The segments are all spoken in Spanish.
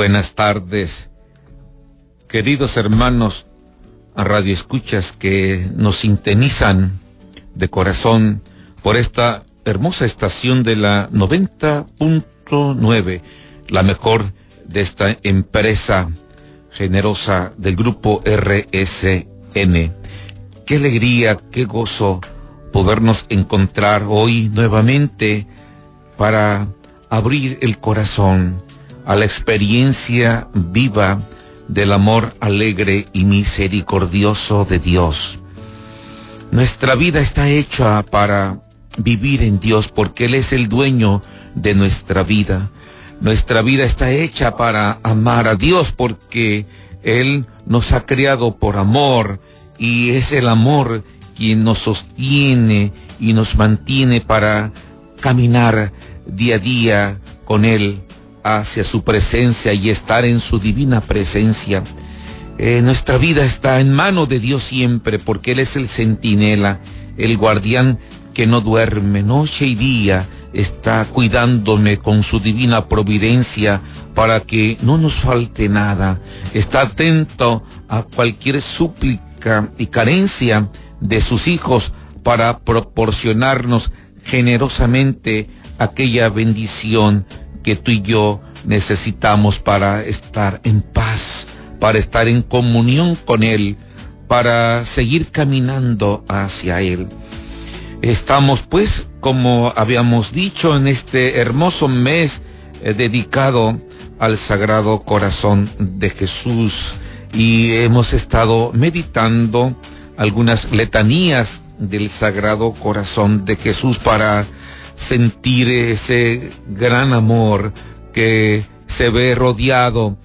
Buenas tardes, queridos hermanos a Radio Escuchas que nos sintonizan de corazón por esta hermosa estación de la 90.9, la mejor de esta empresa generosa del grupo RSN. Qué alegría, qué gozo podernos encontrar hoy nuevamente para abrir el corazón a la experiencia viva del amor alegre y misericordioso de Dios. Nuestra vida está hecha para vivir en Dios porque Él es el dueño de nuestra vida. Nuestra vida está hecha para amar a Dios porque Él nos ha creado por amor y es el amor quien nos sostiene y nos mantiene para caminar día a día con Él hacia su presencia y estar en su divina presencia. Eh, nuestra vida está en mano de Dios siempre porque Él es el centinela, el guardián que no duerme noche y día, está cuidándome con su divina providencia para que no nos falte nada. Está atento a cualquier súplica y carencia de sus hijos para proporcionarnos generosamente aquella bendición que tú y yo necesitamos para estar en paz, para estar en comunión con Él, para seguir caminando hacia Él. Estamos pues, como habíamos dicho, en este hermoso mes eh, dedicado al Sagrado Corazón de Jesús y hemos estado meditando algunas letanías del Sagrado Corazón de Jesús para sentir ese gran amor que se ve rodeado,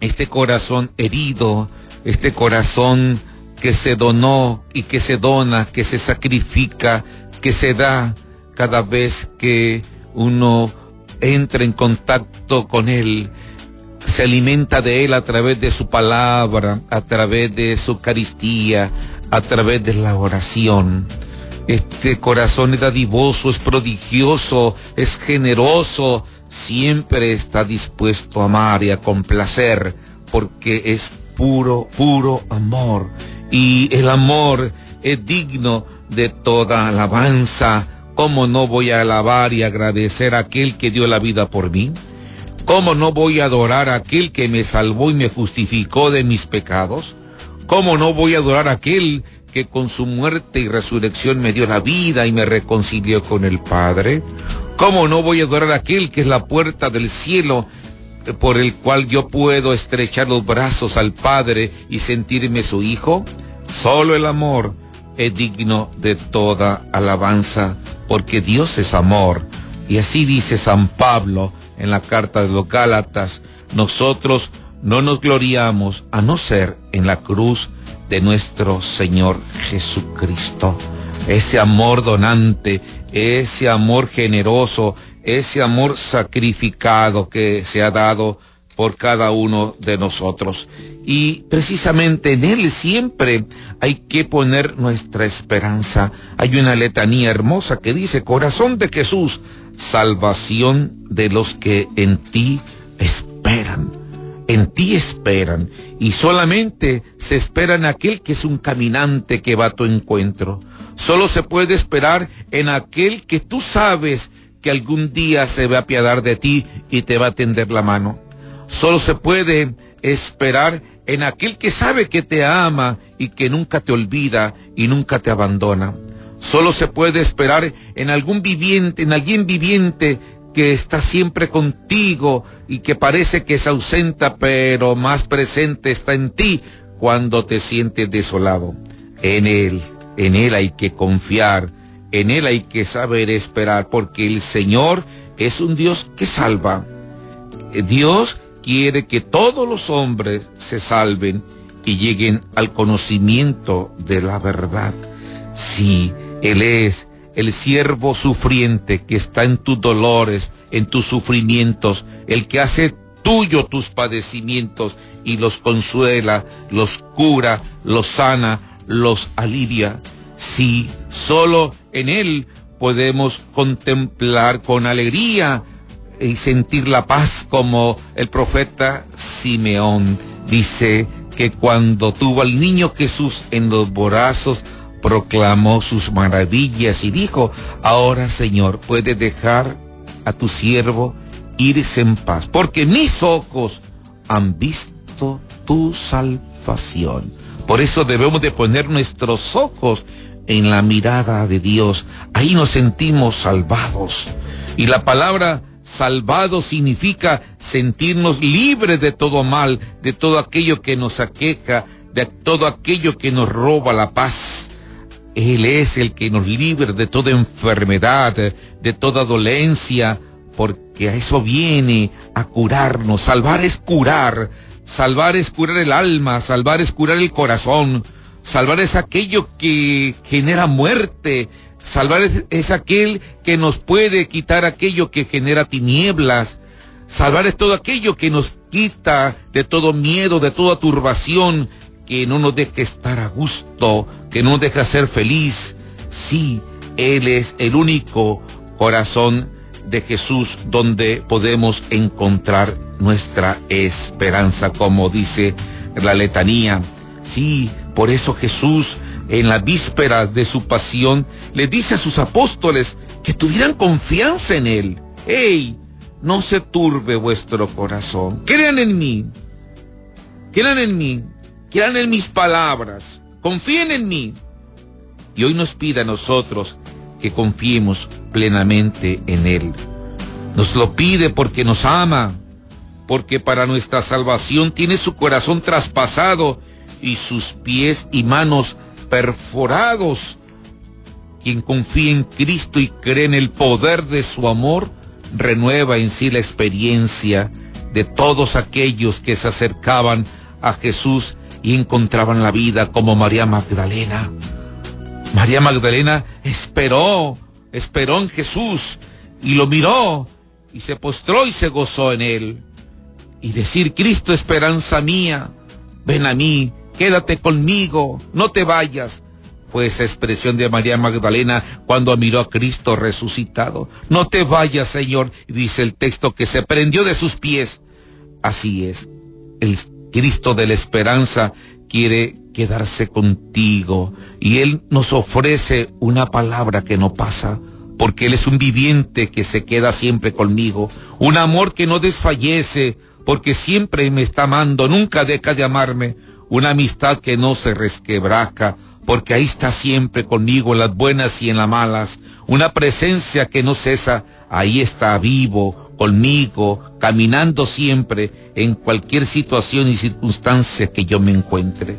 este corazón herido, este corazón que se donó y que se dona, que se sacrifica, que se da cada vez que uno entra en contacto con Él, se alimenta de Él a través de su palabra, a través de su Eucaristía, a través de la oración. Este corazón es dadivoso, es prodigioso, es generoso, siempre está dispuesto a amar y a complacer, porque es puro, puro amor. Y el amor es digno de toda alabanza. ¿Cómo no voy a alabar y agradecer a aquel que dio la vida por mí? ¿Cómo no voy a adorar a aquel que me salvó y me justificó de mis pecados? ¿Cómo no voy a adorar a aquel que con su muerte y resurrección me dio la vida y me reconcilió con el Padre? ¿Cómo no voy a adorar a aquel que es la puerta del cielo eh, por el cual yo puedo estrechar los brazos al Padre y sentirme su hijo? Solo el amor es digno de toda alabanza, porque Dios es amor. Y así dice San Pablo en la carta de los Gálatas, nosotros no nos gloriamos a no ser en la cruz de nuestro Señor Jesucristo. Ese amor donante, ese amor generoso, ese amor sacrificado que se ha dado por cada uno de nosotros. Y precisamente en Él siempre hay que poner nuestra esperanza. Hay una letanía hermosa que dice, corazón de Jesús, salvación de los que en ti esperan en ti esperan y solamente se espera en aquel que es un caminante que va a tu encuentro. Solo se puede esperar en aquel que tú sabes que algún día se va a apiadar de ti y te va a tender la mano. Solo se puede esperar en aquel que sabe que te ama y que nunca te olvida y nunca te abandona. Solo se puede esperar en algún viviente, en alguien viviente que está siempre contigo y que parece que se ausenta, pero más presente está en ti cuando te sientes desolado. En Él, en Él hay que confiar, en Él hay que saber esperar, porque el Señor es un Dios que salva. Dios quiere que todos los hombres se salven y lleguen al conocimiento de la verdad. Sí, Él es el siervo sufriente que está en tus dolores, en tus sufrimientos, el que hace tuyo tus padecimientos y los consuela, los cura, los sana, los alivia. Si solo en Él podemos contemplar con alegría y sentir la paz como el profeta Simeón dice que cuando tuvo al niño Jesús en los brazos, proclamó sus maravillas y dijo, ahora Señor, puede dejar a tu siervo irse en paz, porque mis ojos han visto tu salvación. Por eso debemos de poner nuestros ojos en la mirada de Dios. Ahí nos sentimos salvados. Y la palabra salvado significa sentirnos libres de todo mal, de todo aquello que nos aqueja, de todo aquello que nos roba la paz. Él es el que nos libre de toda enfermedad, de toda dolencia, porque a eso viene a curarnos. Salvar es curar, salvar es curar el alma, salvar es curar el corazón, salvar es aquello que genera muerte, salvar es, aquel que nos puede quitar aquello que genera tinieblas, salvar es todo aquello que nos quita de todo miedo, de toda turbación, que no nos deje estar a gusto, que no nos deja ser feliz. Sí, Él es el único corazón de Jesús donde podemos encontrar nuestra esperanza, como dice la letanía. Sí, por eso Jesús en la víspera de su pasión le dice a sus apóstoles que tuvieran confianza en Él. ¡Ey! No se turbe vuestro corazón. Crean en mí. Crean en mí. Crean en mis palabras. Confíen en mí. Y hoy nos pide a nosotros que confiemos plenamente en Él. Nos lo pide porque nos ama, porque para nuestra salvación tiene su corazón traspasado y sus pies y manos perforados. Quien confía en Cristo y cree en el poder de su amor, renueva en sí la experiencia de todos aquellos que se acercaban a Jesús y encontraban la vida como María Magdalena. María Magdalena esperó, esperó en Jesús y lo miró y se postró y se gozó en él. Y decir, Cristo, esperanza mía, ven a mí, quédate conmigo, no te vayas. Fue esa expresión de María Magdalena cuando miró a Cristo resucitado. No te vayas, Señor, dice el texto que se prendió de sus pies. Así es, el Cristo de la esperanza quiere quedarse contigo. Y Él nos ofrece una palabra que no pasa, porque Él es un viviente que se queda siempre conmigo, un amor que no desfallece, porque siempre me está amando, nunca deja de amarme, una amistad que no se resquebraja, porque ahí está siempre conmigo en las buenas y en las malas, una presencia que no cesa, ahí está vivo, conmigo, caminando siempre en cualquier situación y circunstancia que yo me encuentre.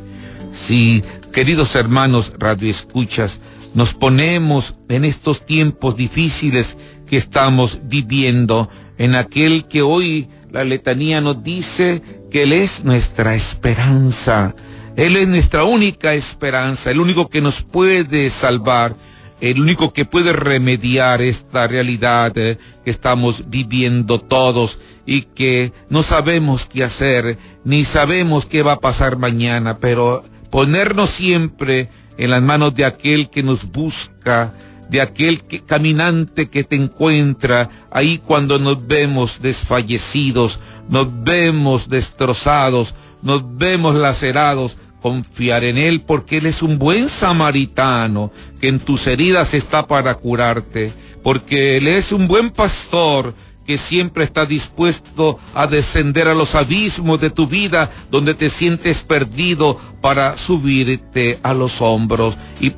Si, queridos hermanos radioescuchas, nos ponemos en estos tiempos difíciles que estamos viviendo, en aquel que hoy la letanía nos dice que Él es nuestra esperanza, Él es nuestra única esperanza, el único que nos puede salvar, el único que puede remediar esta realidad eh, que estamos viviendo todos y que no sabemos qué hacer, ni sabemos qué va a pasar mañana, pero ponernos siempre en las manos de aquel que nos busca, de aquel caminante que te encuentra ahí cuando nos vemos desfallecidos, nos vemos destrozados, nos vemos lacerados, confiar en Él porque Él es un buen samaritano que en tus heridas está para curarte, porque Él es un buen pastor que siempre está dispuesto a descender a los abismos de tu vida donde te sientes perdido para subirte a los hombros y,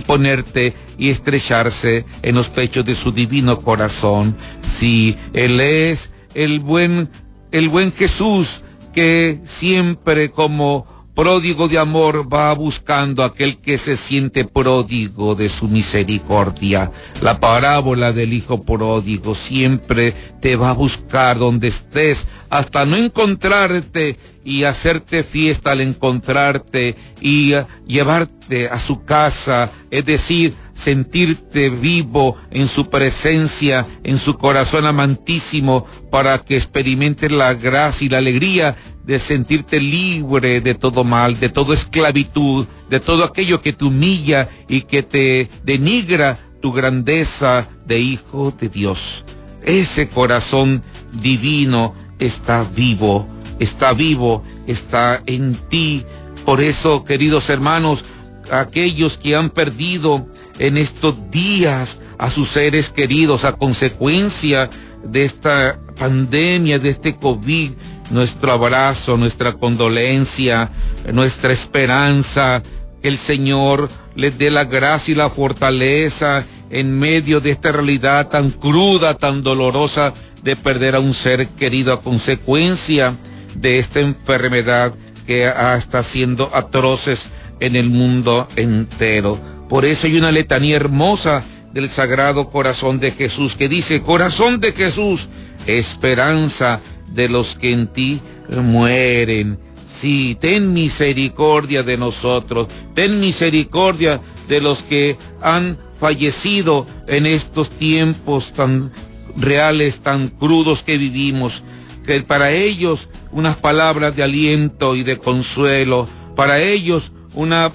ponerte y estrecharse en los pechos de su divino corazón. Si Él es el buen, el buen Jesús que siempre como pródigo de amor va buscando aquel que se siente pródigo de su misericordia. La parábola del hijo pródigo siempre te va a buscar donde estés hasta no encontrarte y hacerte fiesta al encontrarte y llevarte a su casa, es decir, sentirte vivo en su presencia, en su corazón amantísimo, para que experimentes la gracia y la alegría de sentirte libre de todo mal, de toda esclavitud, de todo aquello que te humilla y que te denigra tu grandeza de hijo de Dios. ese corazón divino está vivo, está vivo, está en ti. Por eso, queridos hermanos, aquellos que han perdido en estos días a sus seres queridos a consecuencia de esta pandemia, de este COVID, nuestro abrazo, nuestra condolencia, nuestra esperanza, que el Señor les dé la gracia y la fortaleza en medio de esta realidad tan cruda, tan dolorosa de perder a un ser querido a consecuencia de esta enfermedad que está haciendo atroces en el mundo entero. Por eso hay una letanía hermosa del Sagrado Corazón de Jesús que dice, Corazón de Jesús, esperanza de los que en ti mueren. Sí, ten misericordia de nosotros, ten misericordia de los que han fallecido en estos tiempos tan reales, tan crudos que vivimos, que para ellos unas palabras de aliento y de consuelo, para ellos una,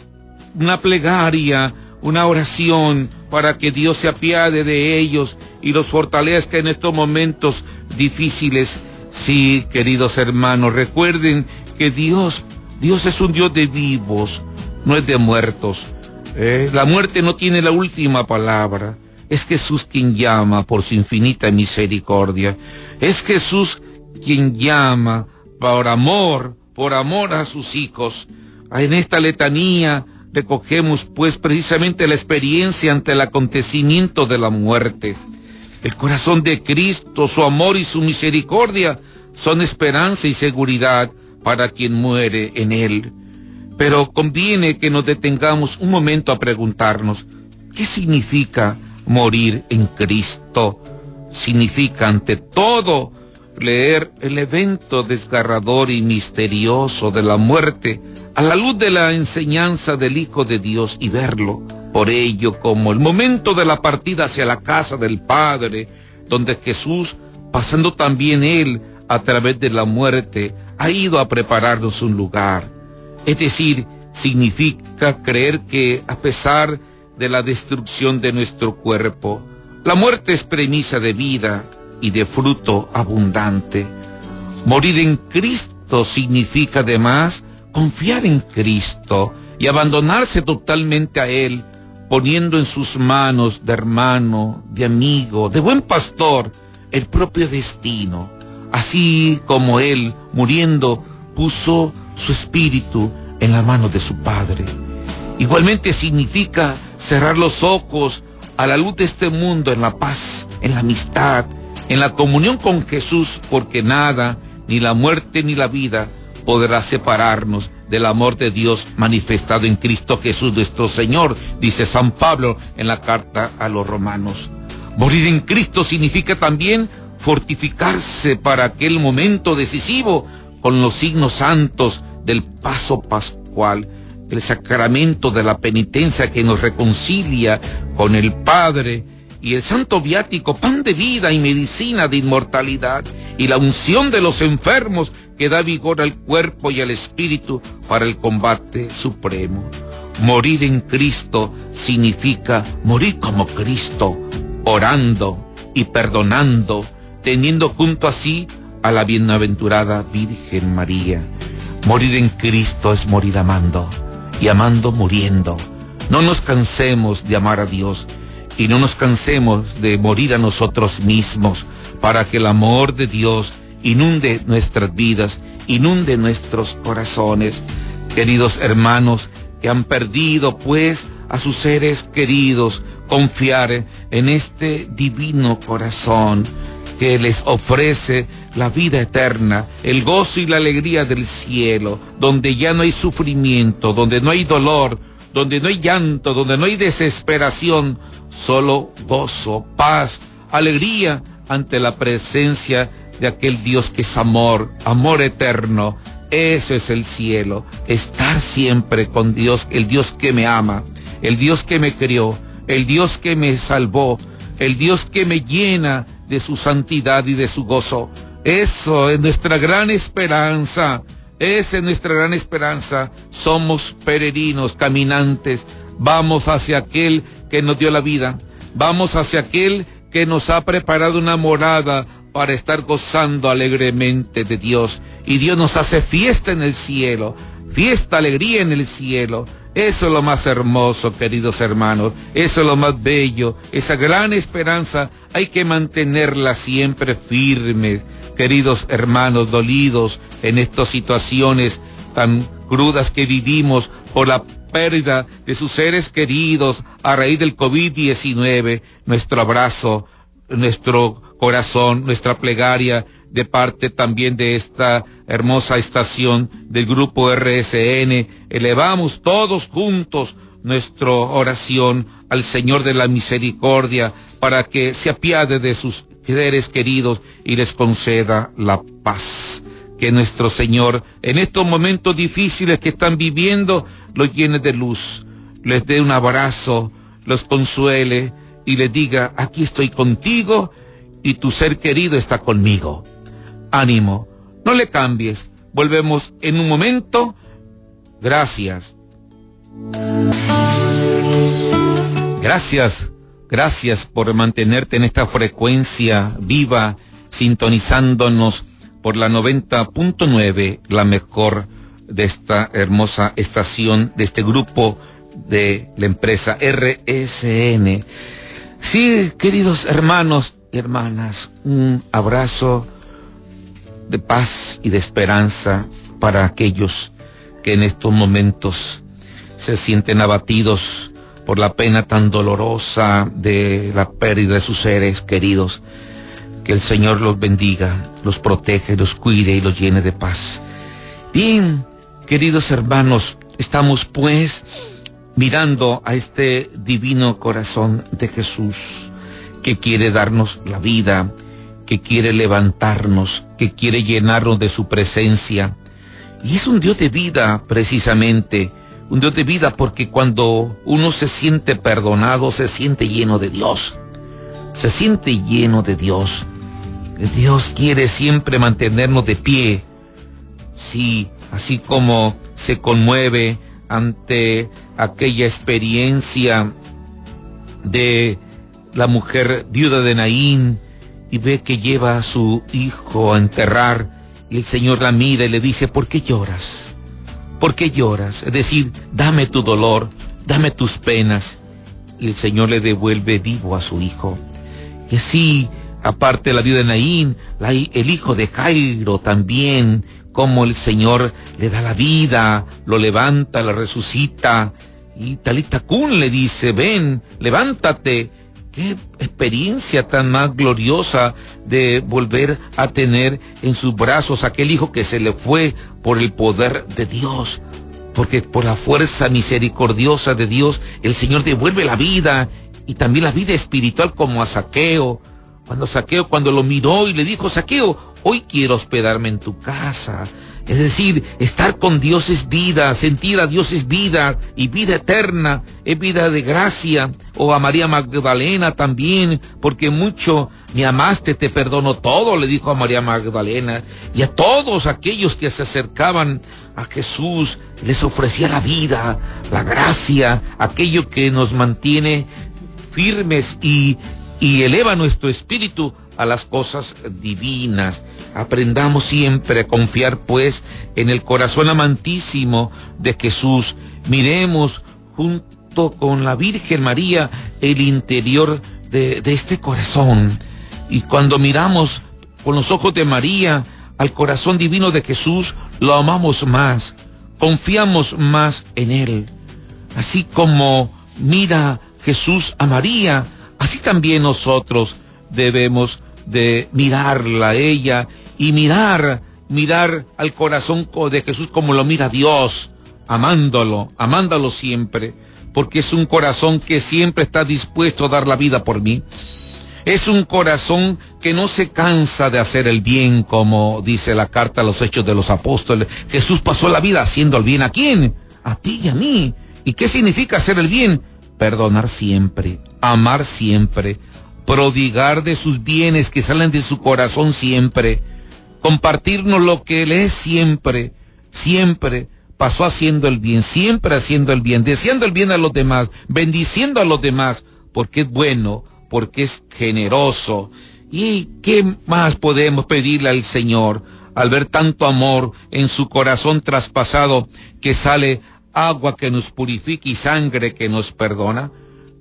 una plegaria, una oración para que Dios se apiade de ellos y los fortalezca en estos momentos difíciles. Sí, queridos hermanos, recuerden que Dios, Dios es un Dios de vivos, no es de muertos. ¿eh? La muerte no tiene la última palabra. Es Jesús quien llama por su infinita misericordia. Es Jesús quien llama por amor, por amor a sus hijos. En esta letanía recogemos pues precisamente la experiencia ante el acontecimiento de la muerte. El corazón de Cristo, su amor y su misericordia son esperanza y seguridad para quien muere en Él. Pero conviene que nos detengamos un momento a preguntarnos, ¿qué significa morir en Cristo? Significa ante todo leer el evento desgarrador y misterioso de la muerte a la luz de la enseñanza del Hijo de Dios y verlo por ello como el momento de la partida hacia la casa del Padre, donde Jesús, pasando también Él a través de la muerte, ha ido a prepararnos un lugar. Es decir, significa creer que a pesar de la destrucción de nuestro cuerpo, la muerte es premisa de vida y de fruto abundante. Morir en Cristo significa además confiar en Cristo y abandonarse totalmente a Él, poniendo en sus manos de hermano, de amigo, de buen pastor, el propio destino así como Él, muriendo, puso su espíritu en la mano de su Padre. Igualmente significa cerrar los ojos a la luz de este mundo en la paz, en la amistad, en la comunión con Jesús, porque nada, ni la muerte ni la vida, podrá separarnos del amor de Dios manifestado en Cristo Jesús nuestro Señor, dice San Pablo en la carta a los romanos. Morir en Cristo significa también fortificarse para aquel momento decisivo con los signos santos del paso pascual, el sacramento de la penitencia que nos reconcilia con el Padre y el santo viático, pan de vida y medicina de inmortalidad, y la unción de los enfermos que da vigor al cuerpo y al espíritu para el combate supremo. Morir en Cristo significa morir como Cristo, orando y perdonando teniendo junto así a la bienaventurada Virgen María. Morir en Cristo es morir amando y amando muriendo. No nos cansemos de amar a Dios y no nos cansemos de morir a nosotros mismos para que el amor de Dios inunde nuestras vidas, inunde nuestros corazones. Queridos hermanos que han perdido pues a sus seres queridos, confiar en este divino corazón que les ofrece la vida eterna, el gozo y la alegría del cielo, donde ya no hay sufrimiento, donde no hay dolor, donde no hay llanto, donde no hay desesperación, solo gozo, paz, alegría ante la presencia de aquel Dios que es amor, amor eterno. Eso es el cielo, estar siempre con Dios, el Dios que me ama, el Dios que me crió, el Dios que me salvó, el Dios que me llena de su santidad y de su gozo. Eso es nuestra gran esperanza. Esa es nuestra gran esperanza. Somos peregrinos, caminantes. Vamos hacia aquel que nos dio la vida. Vamos hacia aquel que nos ha preparado una morada para estar gozando alegremente de Dios. Y Dios nos hace fiesta en el cielo, fiesta, alegría en el cielo. Eso es lo más hermoso, queridos hermanos. Eso es lo más bello. Esa gran esperanza hay que mantenerla siempre firme. Queridos hermanos dolidos en estas situaciones tan crudas que vivimos por la pérdida de sus seres queridos a raíz del COVID-19, nuestro abrazo, nuestro corazón, nuestra plegaria de parte también de esta hermosa estación del grupo RSN. Elevamos todos juntos nuestra oración al Señor de la Misericordia para que se apiade de sus seres queridos y les conceda la paz que nuestro Señor en estos momentos difíciles que están viviendo los llene de luz, les dé un abrazo, los consuele y les diga, aquí estoy contigo y tu ser querido está conmigo. Ánimo, no le cambies, volvemos en un momento. Gracias. Gracias, gracias por mantenerte en esta frecuencia viva, sintonizándonos por la 90.9, la mejor de esta hermosa estación, de este grupo de la empresa RSN. Sí, queridos hermanos hermanas, un abrazo de paz y de esperanza para aquellos que en estos momentos se sienten abatidos por la pena tan dolorosa de la pérdida de sus seres queridos. Que el Señor los bendiga, los protege, los cuide y los llene de paz. Bien, queridos hermanos, estamos pues mirando a este divino corazón de Jesús que quiere darnos la vida, que quiere levantarnos, que quiere llenarnos de su presencia. Y es un Dios de vida, precisamente, un Dios de vida porque cuando uno se siente perdonado, se siente lleno de Dios, se siente lleno de Dios. Dios quiere siempre mantenernos de pie. Sí, así como se conmueve ante aquella experiencia de la mujer viuda de Naín y ve que lleva a su hijo a enterrar y el Señor la mira y le dice, ¿por qué lloras? ¿Por qué lloras? Es decir, dame tu dolor, dame tus penas. Y el Señor le devuelve vivo a su hijo. Y así aparte la vida de Naín, el hijo de Jairo también, como el Señor le da la vida, lo levanta, lo resucita. Y Talita Kun le dice, ven, levántate. Qué experiencia tan más gloriosa de volver a tener en sus brazos aquel hijo que se le fue por el poder de Dios. Porque por la fuerza misericordiosa de Dios, el Señor devuelve la vida y también la vida espiritual como a Saqueo, cuando Saqueo, cuando lo miró y le dijo, Saqueo, hoy quiero hospedarme en tu casa. Es decir, estar con Dios es vida, sentir a Dios es vida y vida eterna, es vida de gracia. O a María Magdalena también, porque mucho me amaste, te perdono todo, le dijo a María Magdalena. Y a todos aquellos que se acercaban a Jesús, les ofrecía la vida, la gracia, aquello que nos mantiene firmes y y eleva nuestro espíritu a las cosas divinas. Aprendamos siempre a confiar pues en el corazón amantísimo de Jesús. Miremos junto con la Virgen María el interior de, este corazón. Y cuando miramos con los ojos de María al corazón divino de Jesús, lo amamos más, confiamos más en Él. Así como mira Jesús a María, Así también nosotros debemos de mirarla a ella y mirar, mirar al corazón de Jesús como lo mira Dios, amándolo, amándolo siempre, porque es un corazón que siempre está dispuesto a dar la vida por mí. Es un corazón que no se cansa de hacer el bien, como dice la carta a los hechos de los apóstoles. Jesús pasó la vida haciendo el bien. ¿A quién? A ti y a mí. ¿Y qué significa hacer el bien? perdonar siempre, amar siempre, prodigar de sus bienes que salen de su corazón siempre, compartirnos lo que Él es siempre, siempre pasó haciendo el bien, siempre haciendo el bien, deseando el bien a los demás, bendiciendo a los demás, porque es bueno, porque es generoso. ¿Y qué más podemos pedirle al Señor al ver tanto amor en su corazón traspasado que sale agua que nos purifica y sangre que nos perdona?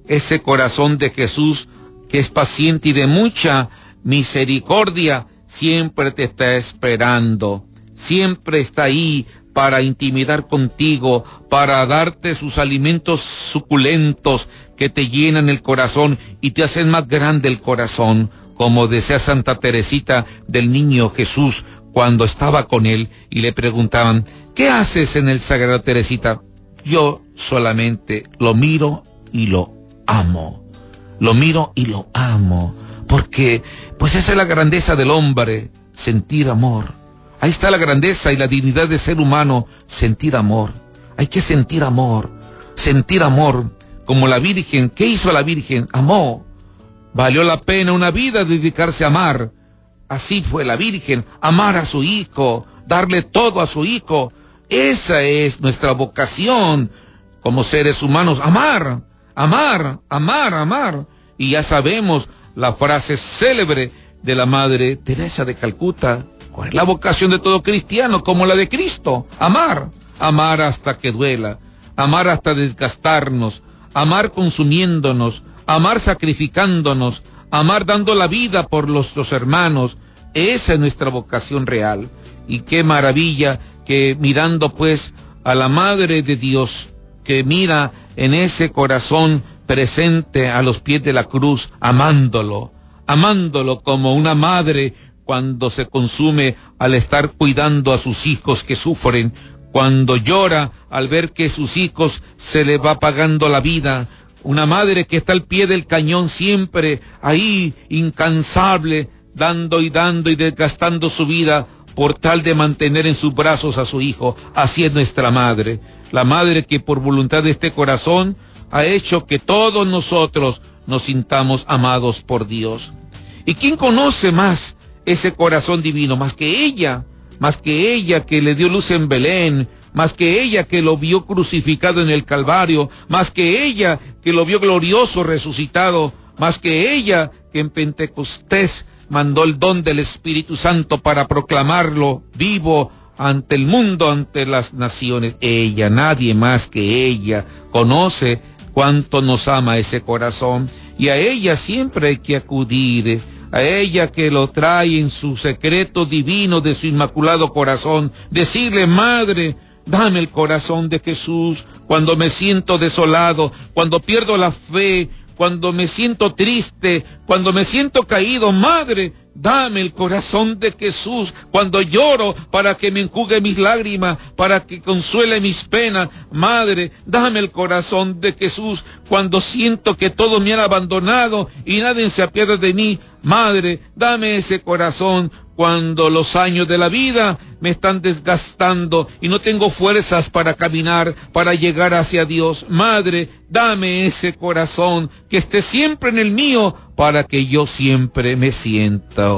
Ese corazón de Jesús que es paciente y de mucha misericordia, siempre te está esperando, siempre está ahí para intimidar contigo, para darte sus alimentos suculentos que te llenan el corazón y te hacen más grande el corazón, como decía Santa Teresita del niño Jesús cuando estaba con él y le preguntaban, ¿qué haces en el Sagrado Teresita? Yo solamente lo miro y lo amo. Lo miro y lo amo. Porque, pues esa es la grandeza del hombre, sentir amor Ahí está la grandeza y la dignidad de ser humano, sentir amor. Hay que sentir amor, sentir amor, como la Virgen. ¿Qué hizo la Virgen? Amó. Valió la pena una vida dedicarse a amar. Así fue la Virgen, amar a su Hijo, darle todo a su Hijo. Esa es nuestra vocación como seres humanos, amar, amar, amar, amar. Y ya sabemos la frase célebre de la Madre Teresa de Calcuta, ¿Cuál es la vocación de todo cristiano como la de Cristo? Amar, amar hasta que duela, amar hasta desgastarnos, amar consumiéndonos, amar sacrificándonos, amar dando la vida por los hermanos. Esa es nuestra vocación real. Y qué maravilla que mirando pues a la Madre de Dios, que mira en ese corazón presente a los pies de la cruz, amándolo, amándolo como una madre cuando se consume al estar cuidando a sus hijos que sufren, cuando llora al ver que sus hijos se le va pagando la vida, una madre que está al pie del cañón siempre ahí, incansable, dando y dando y desgastando su vida por tal de mantener en sus brazos a su hijo. Así es nuestra madre, la madre que por voluntad de este corazón ha hecho que todos nosotros nos sintamos amados por Dios. ¿Y quién conoce más ese corazón divino, más que ella, más que ella que le dio luz en Belén, más que ella que lo vio crucificado en el Calvario, más que ella que lo vio glorioso resucitado, más que ella que en Pentecostés mandó el don del Espíritu Santo para proclamarlo vivo ante el mundo, ante las naciones. Ella, nadie más que ella, conoce cuánto nos ama ese corazón. Y a ella siempre hay que acudir a ella que lo trae en su secreto divino de su inmaculado corazón, decirle, Madre, dame el corazón de Jesús cuando me siento desolado, cuando pierdo la fe, cuando me siento triste, cuando me siento caído, Madre, Dame el corazón de Jesús cuando lloro para que me enjugue mis lágrimas, para que consuele mis penas. Madre, dame el corazón de Jesús cuando siento que todos me han abandonado y nadie se apiade de mí. Madre, dame ese corazón cuando los años de la vida me están desgastando y no tengo fuerzas para caminar, para llegar hacia Dios. Madre, dame ese corazón que esté siempre en el mío para que yo siempre me sienta,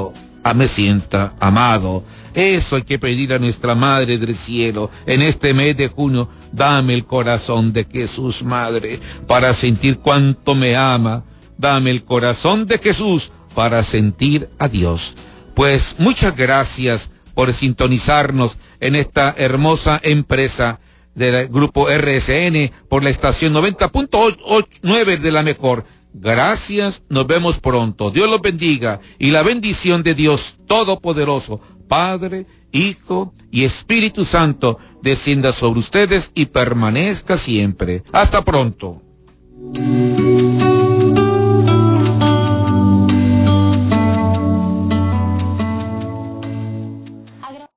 ah, me sienta amado. Eso hay que pedir a nuestra Madre del Cielo en este mes de junio. Dame el corazón de Jesús, Madre, para sentir cuánto me ama. Dame el corazón de Jesús para sentir a Dios. Pues muchas gracias por sintonizarnos en esta hermosa empresa del grupo RSN por la estación 90.9 de la mejor. Gracias, nos vemos pronto. Dios los bendiga y la bendición de Dios Todopoderoso, Padre, Hijo y Espíritu Santo, descienda sobre ustedes y permanezca siempre. Hasta pronto.